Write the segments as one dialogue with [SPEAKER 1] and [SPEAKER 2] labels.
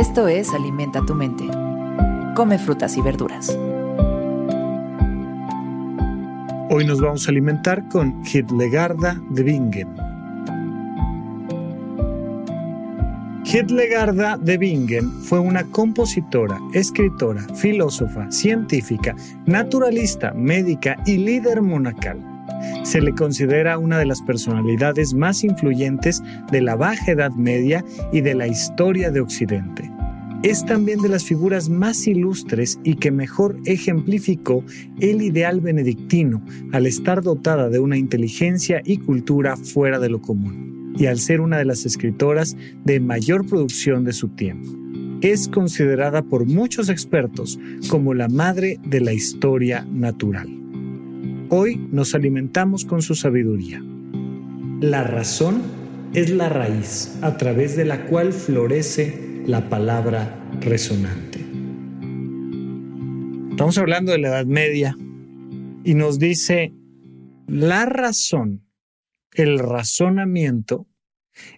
[SPEAKER 1] Esto es Alimenta tu mente. Come frutas y verduras.
[SPEAKER 2] Hoy nos vamos a alimentar con Hildegard de Bingen. Hildegard de Bingen fue una compositora, escritora, filósofa, científica, naturalista, médica y líder monacal. Se le considera una de las personalidades más influyentes de la Baja Edad Media y de la historia de Occidente. Es también de las figuras más ilustres y que mejor ejemplificó el ideal benedictino al estar dotada de una inteligencia y cultura fuera de lo común, y al ser una de las escritoras de mayor producción de su tiempo. Es considerada por muchos expertos como la madre de la historia natural. Hoy nos alimentamos con su sabiduría. La razón es la raíz a través de la cual florece la palabra resonante. Estamos hablando de la Edad Media y nos dice, la razón, el razonamiento,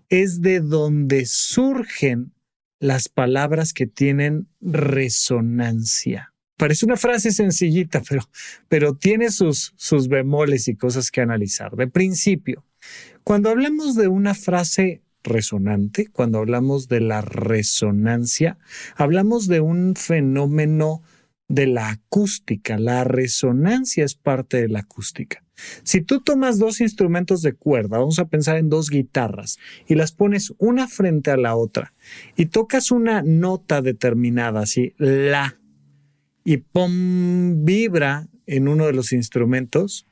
[SPEAKER 2] es de donde surgen las palabras que tienen resonancia. Parece una frase sencillita, pero, pero tiene sus, sus bemoles y cosas que analizar. De principio, cuando hablamos de una frase resonante, cuando hablamos de la resonancia, hablamos de un fenómeno de la acústica. La resonancia es parte de la acústica. Si tú tomas dos instrumentos de cuerda, vamos a pensar en dos guitarras, y las pones una frente a la otra, y tocas una nota determinada, así, la, y pum, vibra en uno de los instrumentos,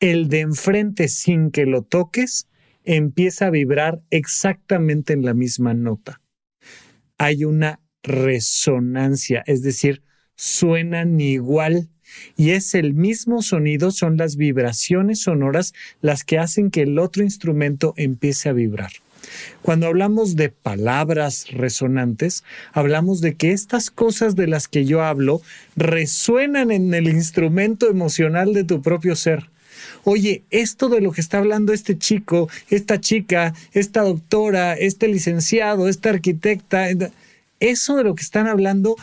[SPEAKER 2] el de enfrente sin que lo toques empieza a vibrar exactamente en la misma nota. Hay una resonancia, es decir, suenan igual y es el mismo sonido, son las vibraciones sonoras las que hacen que el otro instrumento empiece a vibrar. Cuando hablamos de palabras resonantes, hablamos de que estas cosas de las que yo hablo resuenan en el instrumento emocional de tu propio ser. Oye, esto de lo que está hablando este chico, esta chica, esta doctora, este licenciado, esta arquitecta, eso de lo que están hablando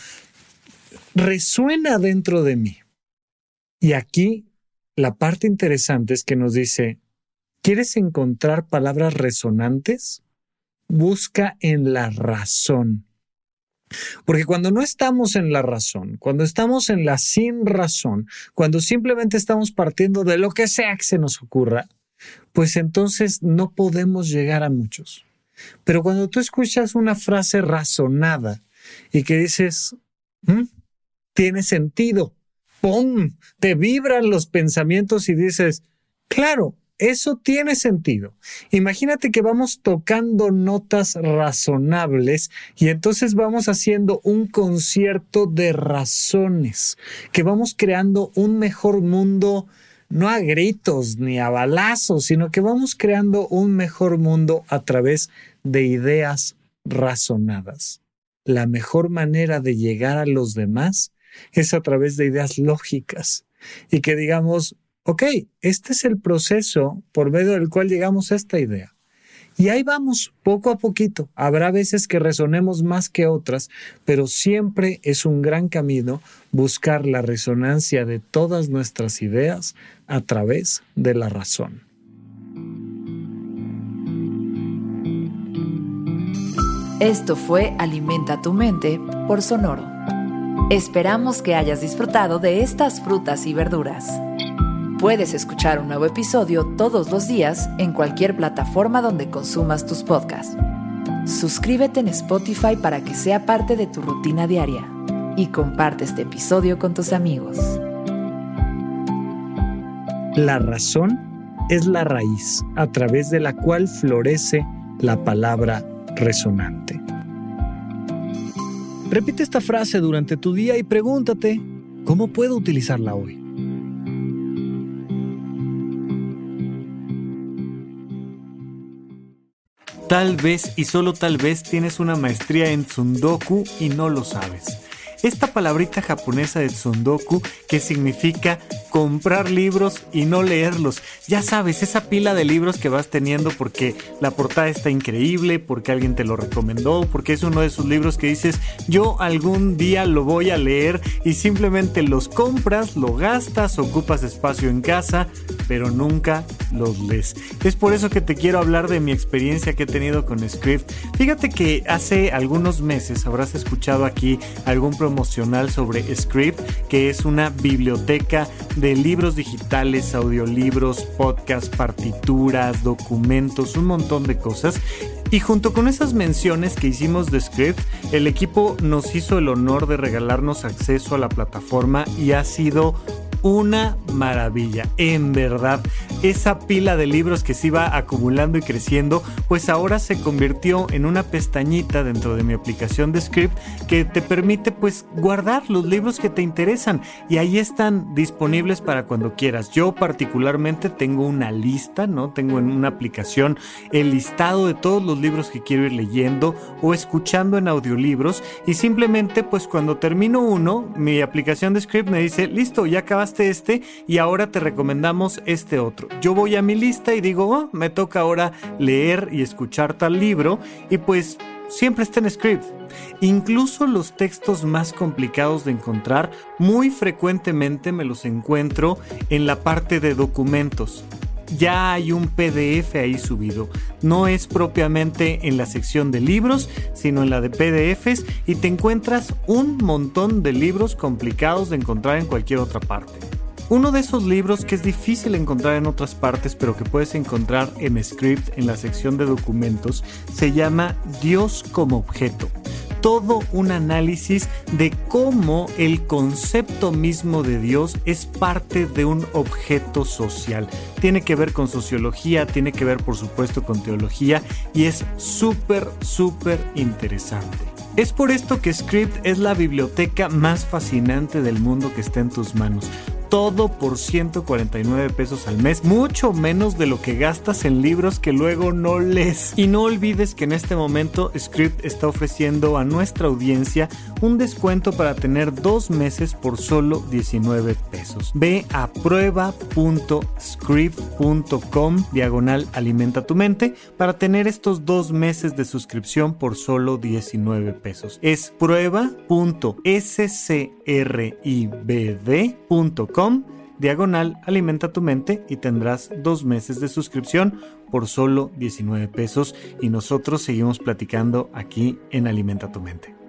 [SPEAKER 2] resuena dentro de mí. Y aquí la parte interesante es que nos dice, ¿Quieres encontrar palabras resonantes? Busca en la razón. Porque cuando no estamos en la razón, cuando estamos en la sin razón, cuando simplemente estamos partiendo de lo que sea que se nos ocurra, pues entonces no podemos llegar a muchos. Pero cuando tú escuchas una frase razonada y que dices, mm, tiene sentido, ¡pum! Te vibran los pensamientos y dices, claro, eso tiene sentido. Imagínate que vamos tocando notas razonables y entonces vamos haciendo un concierto de razones, que vamos creando un mejor mundo no a gritos ni a balazos, sino que vamos creando un mejor mundo a través de ideas razonadas. La mejor manera de llegar a los demás es a través de ideas lógicas y que digamos, ok, este es el proceso por medio del cual llegamos a esta idea. Y ahí vamos, poco a poquito. Habrá veces que resonemos más que otras, pero siempre es un gran camino buscar la resonancia de todas nuestras ideas a través de la razón.
[SPEAKER 1] Esto fue Alimenta tu mente por Sonoro. Esperamos que hayas disfrutado de estas frutas y verduras. Puedes escuchar un nuevo episodio todos los días en cualquier plataforma donde consumas tus podcasts. Suscríbete en Spotify para que sea parte de tu rutina diaria y comparte este episodio con tus amigos.
[SPEAKER 2] La razón es la raíz a través de la cual florece la palabra resonante. Repite esta frase durante tu día y pregúntate, ¿cómo puedo utilizarla hoy? Tal vez y solo tal vez tienes una maestría en Tsundoku y no lo sabes. esta palabrita japonesa de tsundoku que significa comprar libros y no leerlos. Ya sabes, esa pila de libros que vas teniendo porque la portada está increíble, porque alguien te lo recomendó, porque es uno de esos libros que dices, yo algún día lo voy a leer y simplemente los compras, lo gastas, ocupas espacio en casa, pero nunca los lees. Es por eso que te quiero hablar de mi experiencia que he tenido con Script. Fíjate que hace algunos meses habrás escuchado aquí algún promocional sobre Script, que es una biblioteca de libros digitales, audiolibros, podcasts, partituras, documentos, un montón de cosas. Y junto con esas menciones que hicimos de Script, el equipo nos hizo el honor de regalarnos acceso a la plataforma y ha sido una maravilla, en verdad. Esa pila de libros que se iba acumulando y creciendo, pues ahora se convirtió en una pestañita dentro de mi aplicación de script que te permite pues guardar los libros que te interesan y ahí están disponibles para cuando quieras. Yo particularmente tengo una lista, ¿no? Tengo en una aplicación el listado de todos los libros que quiero ir leyendo o escuchando en audiolibros y simplemente pues cuando termino uno, mi aplicación de script me dice, listo, ya acabas este y ahora te recomendamos este otro. Yo voy a mi lista y digo, oh, me toca ahora leer y escuchar tal libro y pues siempre está en script. Incluso los textos más complicados de encontrar, muy frecuentemente me los encuentro en la parte de documentos ya hay un PDF ahí subido. No es propiamente en la sección de libros, sino en la de PDFs y te encuentras un montón de libros complicados de encontrar en cualquier otra parte. Uno de esos libros que es difícil encontrar en otras partes, pero que puedes encontrar en Script en la sección de documentos, se llama Dios como objeto todo un análisis de cómo el concepto mismo de Dios es parte de un objeto social. Tiene que ver con sociología, tiene que ver por supuesto con teología y es súper, súper interesante. Es por esto que Script es la biblioteca más fascinante del mundo que está en tus manos todo por 149 pesos al mes, mucho menos de lo que gastas en libros que luego no lees. Y no olvides que en este momento Script está ofreciendo a nuestra audiencia un descuento para tener dos meses por solo 19 pesos. Ve a prueba.script.com diagonal alimenta tu mente para tener estos dos meses de suscripción por solo 19 pesos. Es prueba.scribd.com diagonal alimenta tu mente y tendrás dos meses de suscripción por solo 19 pesos y nosotros seguimos platicando aquí en Alimenta tu mente.